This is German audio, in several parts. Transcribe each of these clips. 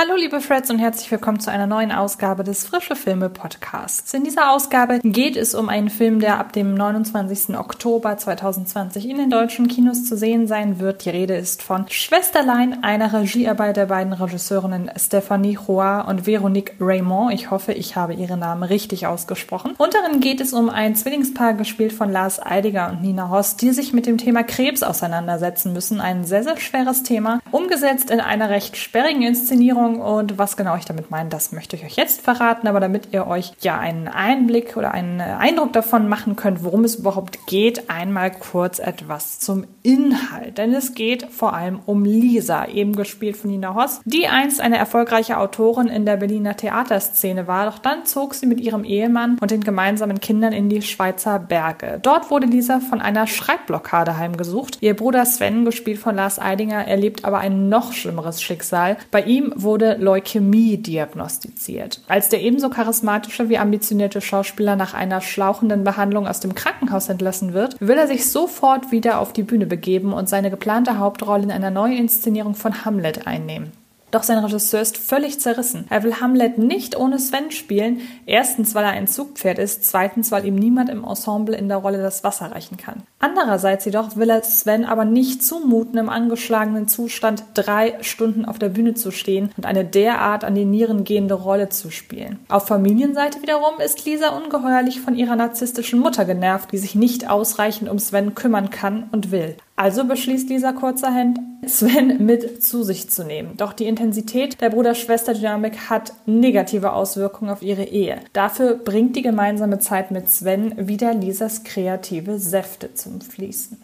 Hallo liebe Freds und herzlich willkommen zu einer neuen Ausgabe des Frische Filme Podcasts. In dieser Ausgabe geht es um einen Film, der ab dem 29. Oktober 2020 in den deutschen Kinos zu sehen sein wird. Die Rede ist von Schwesterlein, einer Regiearbeit der beiden Regisseurinnen Stephanie Roy und Veronique Raymond. Ich hoffe, ich habe ihre Namen richtig ausgesprochen. Und darin geht es um ein Zwillingspaar, gespielt von Lars Eidiger und Nina Hoss, die sich mit dem Thema Krebs auseinandersetzen müssen. Ein sehr, sehr schweres Thema, umgesetzt in einer recht sperrigen Inszenierung Ernährung und was genau ich damit meine, das möchte ich euch jetzt verraten, aber damit ihr euch ja einen Einblick oder einen Eindruck davon machen könnt, worum es überhaupt geht, einmal kurz etwas zum Inhalt. Denn es geht vor allem um Lisa, eben gespielt von Nina Hoss, die einst eine erfolgreiche Autorin in der Berliner Theaterszene war, doch dann zog sie mit ihrem Ehemann und den gemeinsamen Kindern in die Schweizer Berge. Dort wurde Lisa von einer Schreibblockade heimgesucht. Ihr Bruder Sven, gespielt von Lars Eidinger, erlebt aber ein noch schlimmeres Schicksal. Bei ihm wurde wurde Leukämie diagnostiziert. Als der ebenso charismatische wie ambitionierte Schauspieler nach einer schlauchenden Behandlung aus dem Krankenhaus entlassen wird, will er sich sofort wieder auf die Bühne begeben und seine geplante Hauptrolle in einer Neuinszenierung von Hamlet einnehmen. Doch sein Regisseur ist völlig zerrissen. Er will Hamlet nicht ohne Sven spielen. Erstens, weil er ein Zugpferd ist. Zweitens, weil ihm niemand im Ensemble in der Rolle das Wasser reichen kann. Andererseits jedoch will er Sven aber nicht zumuten, im angeschlagenen Zustand drei Stunden auf der Bühne zu stehen und eine derart an die Nieren gehende Rolle zu spielen. Auf Familienseite wiederum ist Lisa ungeheuerlich von ihrer narzisstischen Mutter genervt, die sich nicht ausreichend um Sven kümmern kann und will. Also beschließt Lisa kurzerhand, Sven mit zu sich zu nehmen. Doch die Intensität der Bruder-Schwester-Dynamik hat negative Auswirkungen auf ihre Ehe. Dafür bringt die gemeinsame Zeit mit Sven wieder Lisas kreative Säfte zum Fließen.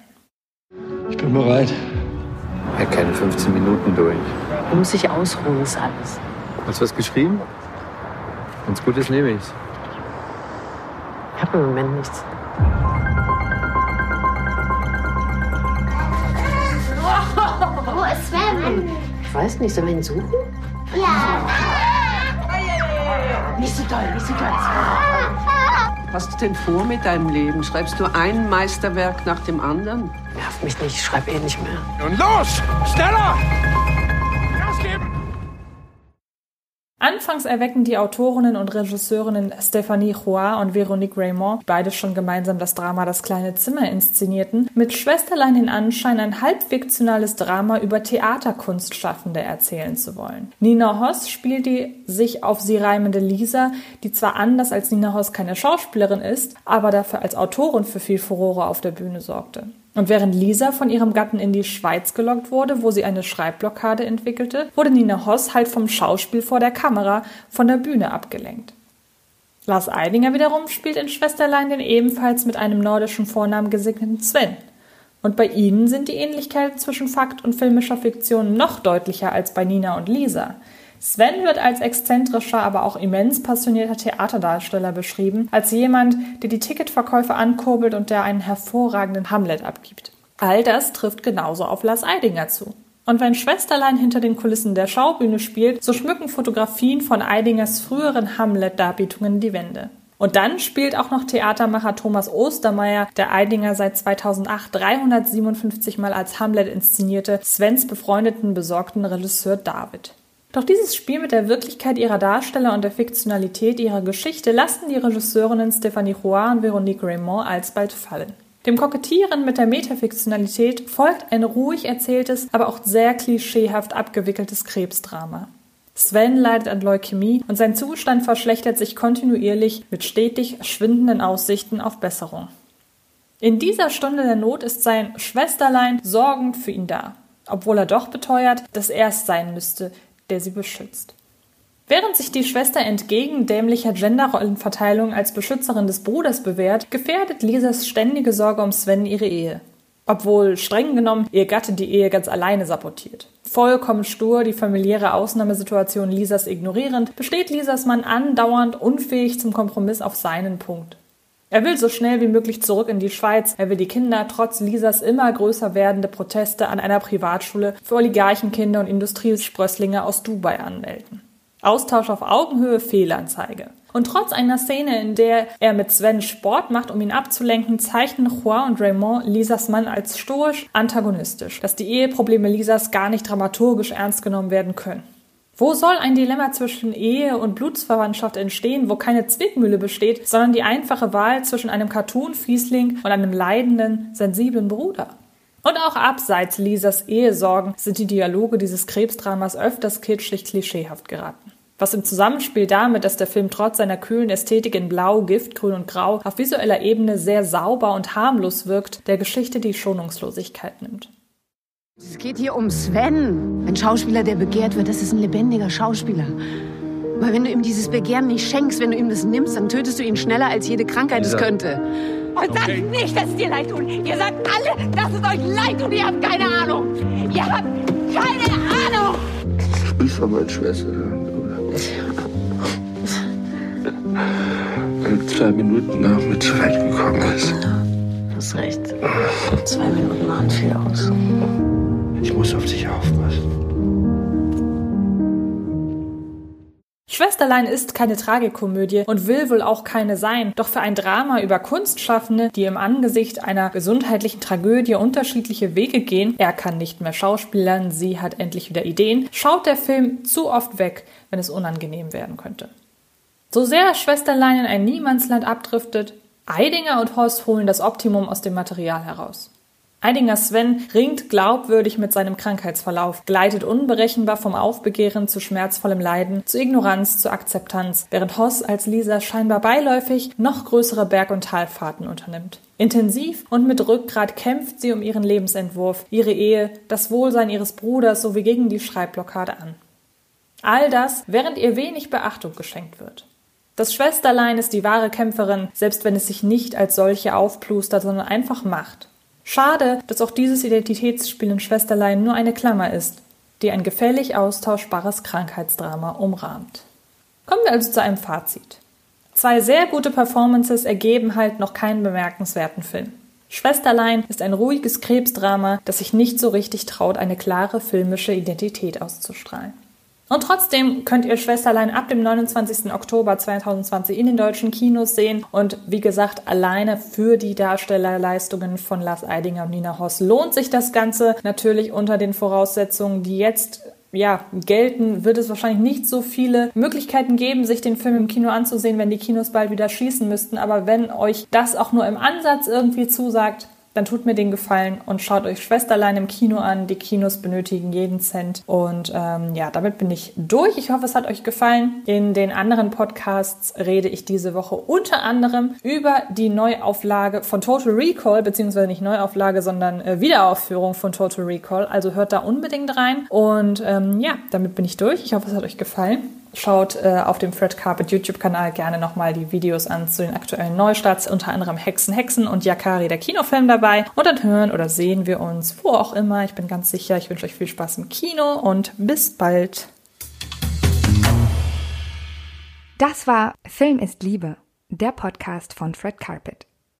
Ich bin bereit. Ja, keine 15 Minuten durch. Man muss sich ausruhen, ist alles. Hast du was geschrieben? Wenn's gut ist, nehme ich's. Ich habe im Moment nichts. Sven? Ich weiß nicht, sollen wir ihn suchen? Ja. Nicht so doll, nicht so doll. Was hast du denn vor mit deinem Leben? Schreibst du ein Meisterwerk nach dem anderen? Nerv mich nicht, ich schreibe eh nicht mehr. Und los! Schneller! Anfangs erwecken die Autorinnen und Regisseurinnen Stephanie Roy und Veronique Raymond, beide schon gemeinsam das Drama Das kleine Zimmer inszenierten, mit Schwesterlein den Anschein, ein halbfiktionales Drama über Theaterkunstschaffende erzählen zu wollen. Nina Hoss spielt die sich auf sie reimende Lisa, die zwar anders als Nina Hoss keine Schauspielerin ist, aber dafür als Autorin für viel Furore auf der Bühne sorgte. Und während Lisa von ihrem Gatten in die Schweiz gelockt wurde, wo sie eine Schreibblockade entwickelte, wurde Nina Hoss halt vom Schauspiel vor der Kamera von der Bühne abgelenkt. Lars Eidinger wiederum spielt in Schwesterlein den ebenfalls mit einem nordischen Vornamen gesegneten Sven. Und bei ihnen sind die Ähnlichkeiten zwischen Fakt und filmischer Fiktion noch deutlicher als bei Nina und Lisa. Sven wird als exzentrischer, aber auch immens passionierter Theaterdarsteller beschrieben, als jemand, der die Ticketverkäufe ankurbelt und der einen hervorragenden Hamlet abgibt. All das trifft genauso auf Lars Eidinger zu. Und wenn Schwesterlein hinter den Kulissen der Schaubühne spielt, so schmücken Fotografien von Eidingers früheren Hamlet-Darbietungen die Wände. Und dann spielt auch noch Theatermacher Thomas Ostermeier, der Eidinger seit 2008 357 Mal als Hamlet inszenierte, Svens befreundeten, besorgten Regisseur David. Doch dieses Spiel mit der Wirklichkeit ihrer Darsteller und der Fiktionalität ihrer Geschichte lassen die Regisseurinnen Stephanie Roy und Veronique Raymond alsbald fallen. Dem Kokettieren mit der Metafiktionalität folgt ein ruhig erzähltes, aber auch sehr klischeehaft abgewickeltes Krebsdrama. Sven leidet an Leukämie und sein Zustand verschlechtert sich kontinuierlich mit stetig schwindenden Aussichten auf Besserung. In dieser Stunde der Not ist sein Schwesterlein sorgend für ihn da, obwohl er doch beteuert, dass er es sein müsste, der sie beschützt. Während sich die Schwester entgegen dämlicher Genderrollenverteilung als Beschützerin des Bruders bewährt, gefährdet Lisas ständige Sorge um Sven ihre Ehe. Obwohl streng genommen ihr Gatte die Ehe ganz alleine sabotiert. Vollkommen stur, die familiäre Ausnahmesituation Lisas ignorierend, besteht Lisas Mann andauernd unfähig zum Kompromiss auf seinen Punkt. Er will so schnell wie möglich zurück in die Schweiz. Er will die Kinder trotz Lisas immer größer werdende Proteste an einer Privatschule für Oligarchenkinder und Industriesprösslinge aus Dubai anmelden. Austausch auf Augenhöhe, Fehlanzeige. Und trotz einer Szene, in der er mit Sven Sport macht, um ihn abzulenken, zeichnen Juan und Raymond Lisas Mann als stoisch antagonistisch, dass die Eheprobleme Lisas gar nicht dramaturgisch ernst genommen werden können. Wo soll ein Dilemma zwischen Ehe und Blutsverwandtschaft entstehen, wo keine Zwickmühle besteht, sondern die einfache Wahl zwischen einem Cartoon-Fiesling und einem leidenden, sensiblen Bruder? Und auch abseits Lisas Ehesorgen sind die Dialoge dieses Krebsdramas öfters kitschig klischeehaft geraten. Was im Zusammenspiel damit, dass der Film trotz seiner kühlen Ästhetik in Blau, Giftgrün und Grau auf visueller Ebene sehr sauber und harmlos wirkt, der Geschichte die Schonungslosigkeit nimmt. Es geht hier um Sven. Ein Schauspieler, der begehrt wird, das ist ein lebendiger Schauspieler. Aber wenn du ihm dieses Begehren nicht schenkst, wenn du ihm das nimmst, dann tötest du ihn schneller, als jede Krankheit es könnte. Und sagt okay. nicht, dass es dir leid tut. Ihr sagt alle, dass es euch leid tut. Ihr habt keine Ahnung. Ihr habt keine Ahnung. Ich will von meiner Schwester hören, Wenn zwei Minuten nach mir zurechtgekommen ist. Ja, hast recht. Zwei Minuten machen viel aus. Ich muss auf dich aufpassen. Schwesterlein ist keine Tragikomödie und will wohl auch keine sein, doch für ein Drama über Kunstschaffende, die im Angesicht einer gesundheitlichen Tragödie unterschiedliche Wege gehen, er kann nicht mehr schauspielern, sie hat endlich wieder Ideen, schaut der Film zu oft weg, wenn es unangenehm werden könnte. So sehr Schwesterlein in ein Niemandsland abdriftet, Eidinger und Horst holen das Optimum aus dem Material heraus. Eidinger Sven ringt glaubwürdig mit seinem Krankheitsverlauf, gleitet unberechenbar vom Aufbegehren zu schmerzvollem Leiden, zu Ignoranz, zu Akzeptanz, während Hoss als Lisa scheinbar beiläufig noch größere Berg- und Talfahrten unternimmt. Intensiv und mit Rückgrat kämpft sie um ihren Lebensentwurf, ihre Ehe, das Wohlsein ihres Bruders sowie gegen die Schreibblockade an. All das, während ihr wenig Beachtung geschenkt wird. Das Schwesterlein ist die wahre Kämpferin, selbst wenn es sich nicht als solche aufplustert, sondern einfach macht. Schade, dass auch dieses Identitätsspiel in Schwesterlein nur eine Klammer ist, die ein gefällig austauschbares Krankheitsdrama umrahmt. Kommen wir also zu einem Fazit. Zwei sehr gute Performances ergeben halt noch keinen bemerkenswerten Film. Schwesterlein ist ein ruhiges Krebsdrama, das sich nicht so richtig traut, eine klare filmische Identität auszustrahlen. Und trotzdem könnt ihr Schwesterlein ab dem 29. Oktober 2020 in den deutschen Kinos sehen. Und wie gesagt, alleine für die Darstellerleistungen von Lars Eidinger und Nina Hoss lohnt sich das Ganze. Natürlich unter den Voraussetzungen, die jetzt ja, gelten, wird es wahrscheinlich nicht so viele Möglichkeiten geben, sich den Film im Kino anzusehen, wenn die Kinos bald wieder schießen müssten. Aber wenn euch das auch nur im Ansatz irgendwie zusagt, dann tut mir den Gefallen und schaut euch Schwesterlein im Kino an. Die Kinos benötigen jeden Cent. Und ähm, ja, damit bin ich durch. Ich hoffe, es hat euch gefallen. In den anderen Podcasts rede ich diese Woche unter anderem über die Neuauflage von Total Recall, beziehungsweise nicht Neuauflage, sondern äh, Wiederaufführung von Total Recall. Also hört da unbedingt rein. Und ähm, ja, damit bin ich durch. Ich hoffe, es hat euch gefallen. Schaut äh, auf dem Fred Carpet YouTube-Kanal gerne nochmal die Videos an zu den aktuellen Neustarts, unter anderem Hexen, Hexen und Yakari, der Kinofilm dabei. Und dann hören oder sehen wir uns wo auch immer. Ich bin ganz sicher, ich wünsche euch viel Spaß im Kino und bis bald. Das war Film ist Liebe, der Podcast von Fred Carpet.